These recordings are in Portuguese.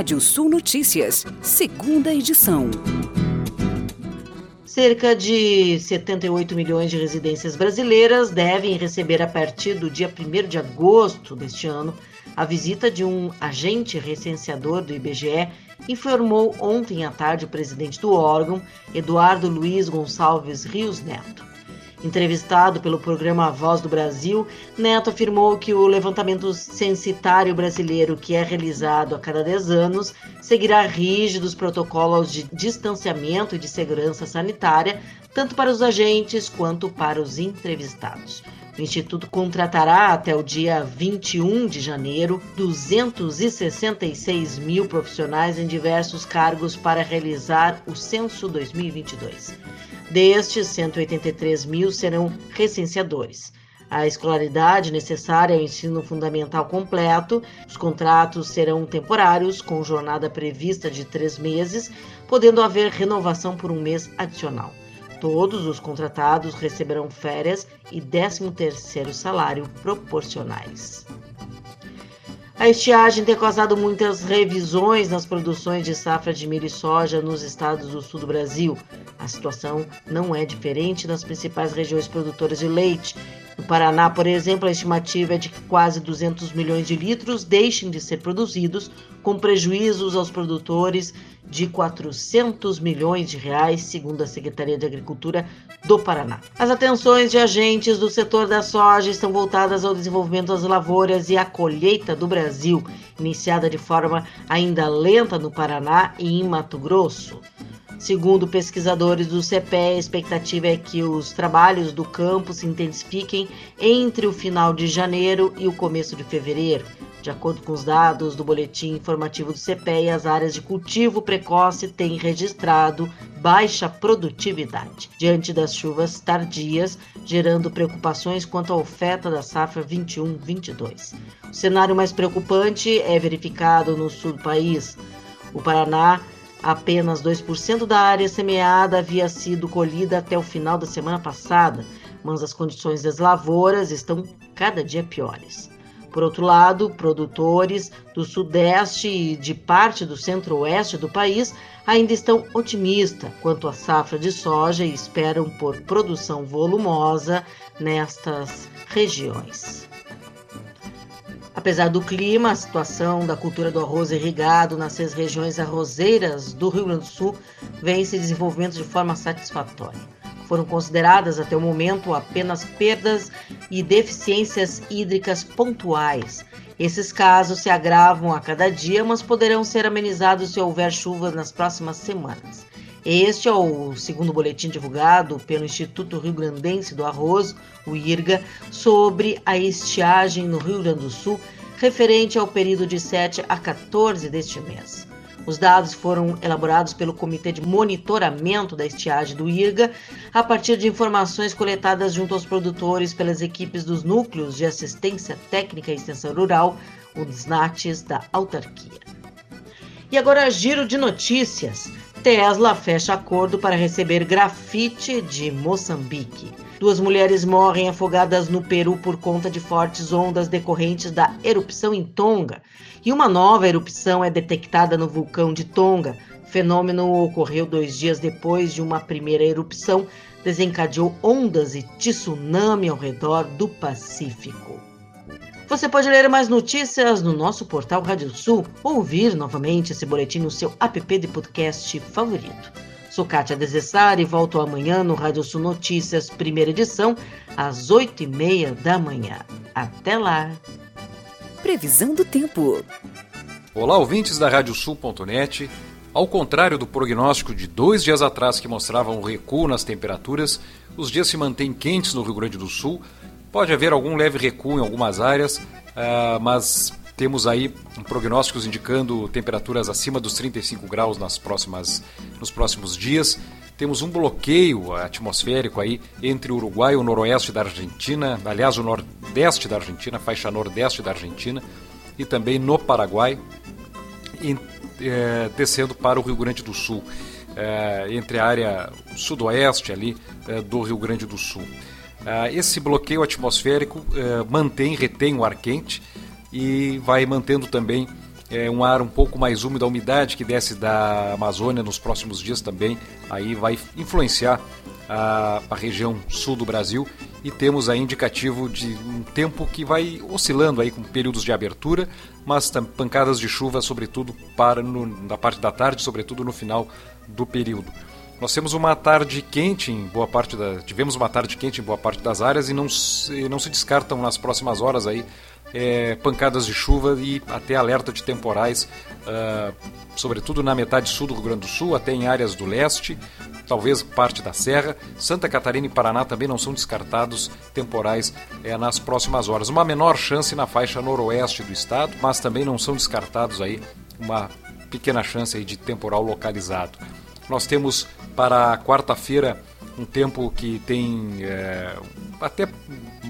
Rádio Sul Notícias, segunda edição. Cerca de 78 milhões de residências brasileiras devem receber a partir do dia 1 de agosto deste ano a visita de um agente recenseador do IBGE, informou ontem à tarde o presidente do órgão, Eduardo Luiz Gonçalves Rios Neto. Entrevistado pelo programa Voz do Brasil, Neto afirmou que o levantamento censitário brasileiro, que é realizado a cada 10 anos, seguirá rígidos protocolos de distanciamento e de segurança sanitária, tanto para os agentes quanto para os entrevistados. O Instituto contratará até o dia 21 de janeiro 266 mil profissionais em diversos cargos para realizar o censo 2022. Destes, 183 mil serão recenseadores. A escolaridade necessária ao ensino fundamental completo, os contratos serão temporários, com jornada prevista de três meses, podendo haver renovação por um mês adicional. Todos os contratados receberão férias e 13º salário proporcionais. A estiagem tem causado muitas revisões nas produções de safra de milho e soja nos estados do sul do Brasil. A situação não é diferente nas principais regiões produtoras de leite. Paraná, por exemplo, a estimativa é de que quase 200 milhões de litros deixem de ser produzidos, com prejuízos aos produtores de 400 milhões de reais, segundo a Secretaria de Agricultura do Paraná. As atenções de agentes do setor da soja estão voltadas ao desenvolvimento das lavouras e à colheita do Brasil, iniciada de forma ainda lenta no Paraná e em Mato Grosso. Segundo pesquisadores do CPE, a expectativa é que os trabalhos do campo se intensifiquem entre o final de janeiro e o começo de fevereiro. De acordo com os dados do boletim informativo do CPE, as áreas de cultivo precoce têm registrado baixa produtividade diante das chuvas tardias, gerando preocupações quanto à oferta da safra 21-22. O cenário mais preocupante é verificado no sul do país. O Paraná Apenas 2% da área semeada havia sido colhida até o final da semana passada, mas as condições das lavouras estão cada dia piores. Por outro lado, produtores do sudeste e de parte do centro-oeste do país ainda estão otimistas quanto à safra de soja e esperam por produção volumosa nestas regiões. Apesar do clima, a situação da cultura do arroz irrigado nas seis regiões arrozeiras do Rio Grande do Sul vem se desenvolvendo de forma satisfatória. Foram consideradas até o momento apenas perdas e deficiências hídricas pontuais. Esses casos se agravam a cada dia, mas poderão ser amenizados se houver chuvas nas próximas semanas. Este é o segundo boletim divulgado pelo Instituto Rio Grandense do Arroz, o IRGA, sobre a estiagem no Rio Grande do Sul, referente ao período de 7 a 14 deste mês. Os dados foram elaborados pelo Comitê de Monitoramento da Estiagem do IRGA, a partir de informações coletadas junto aos produtores pelas equipes dos Núcleos de Assistência Técnica e Extensão Rural, os NATs da autarquia. E agora, giro de notícias. Tesla fecha acordo para receber grafite de Moçambique. Duas mulheres morrem afogadas no Peru por conta de fortes ondas decorrentes da erupção em Tonga. E uma nova erupção é detectada no vulcão de Tonga. O fenômeno ocorreu dois dias depois de uma primeira erupção, desencadeou ondas e tsunami ao redor do Pacífico. Você pode ler mais notícias no nosso portal Rádio Sul ou ouvir novamente esse boletim no seu app de podcast favorito. Sou Kátia Desessar e volto amanhã no Rádio Sul Notícias, primeira edição, às oito e meia da manhã. Até lá! Previsão do tempo. Olá, ouvintes da Radiosul.net. Ao contrário do prognóstico de dois dias atrás que mostrava um recuo nas temperaturas, os dias se mantêm quentes no Rio Grande do Sul, Pode haver algum leve recuo em algumas áreas, uh, mas temos aí prognósticos indicando temperaturas acima dos 35 graus nas próximas, nos próximos dias. Temos um bloqueio atmosférico aí entre o Uruguai e o noroeste da Argentina, aliás, o nordeste da Argentina, faixa nordeste da Argentina, e também no Paraguai, e, é, descendo para o Rio Grande do Sul, é, entre a área sudoeste ali é, do Rio Grande do Sul. Ah, esse bloqueio atmosférico eh, mantém, retém o ar quente e vai mantendo também é, um ar um pouco mais úmido, a umidade que desce da Amazônia nos próximos dias também, aí vai influenciar a, a região sul do Brasil e temos aí indicativo de um tempo que vai oscilando aí com períodos de abertura, mas pancadas de chuva, sobretudo para no, na parte da tarde, sobretudo no final do período. Nós temos uma tarde quente em boa parte da, tivemos uma tarde quente em boa parte das áreas e não, não se descartam nas próximas horas aí é, pancadas de chuva e até alerta de temporais, uh, sobretudo na metade sul do Rio Grande do Sul, até em áreas do leste, talvez parte da Serra. Santa Catarina e Paraná também não são descartados temporais é, nas próximas horas. Uma menor chance na faixa noroeste do estado, mas também não são descartados aí uma pequena chance aí de temporal localizado. Nós temos para quarta-feira um tempo que tem é, até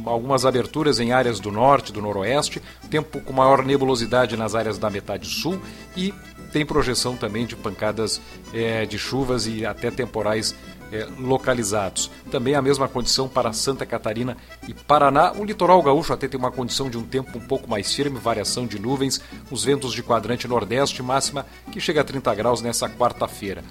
algumas aberturas em áreas do norte, do noroeste, tempo com maior nebulosidade nas áreas da metade sul e tem projeção também de pancadas é, de chuvas e até temporais é, localizados. Também a mesma condição para Santa Catarina e Paraná. O litoral gaúcho até tem uma condição de um tempo um pouco mais firme, variação de nuvens, os ventos de quadrante nordeste, máxima que chega a 30 graus nessa quarta-feira.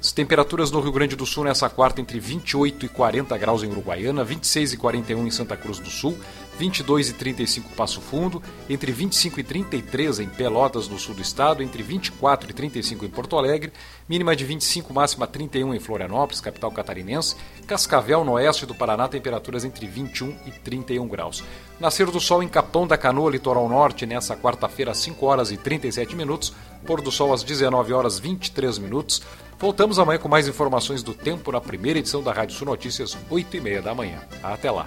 As temperaturas no Rio Grande do Sul nessa quarta entre 28 e 40 graus em Uruguaiana, 26 e 41 em Santa Cruz do Sul, 22 e 35 Passo Fundo, entre 25 e 33 em Pelotas, no sul do estado, entre 24 e 35 em Porto Alegre, mínima de 25, máxima 31 em Florianópolis, capital catarinense, Cascavel, no oeste do Paraná, temperaturas entre 21 e 31 graus. Nascer do sol em Capão da Canoa, litoral norte, nessa quarta-feira, às 5 horas e 37 minutos, pôr do sol às 19 horas 23 minutos. Voltamos amanhã com mais informações do tempo na primeira edição da Rádio Sul Notícias, 8 e meia da manhã. Até lá.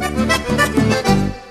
Ha ha.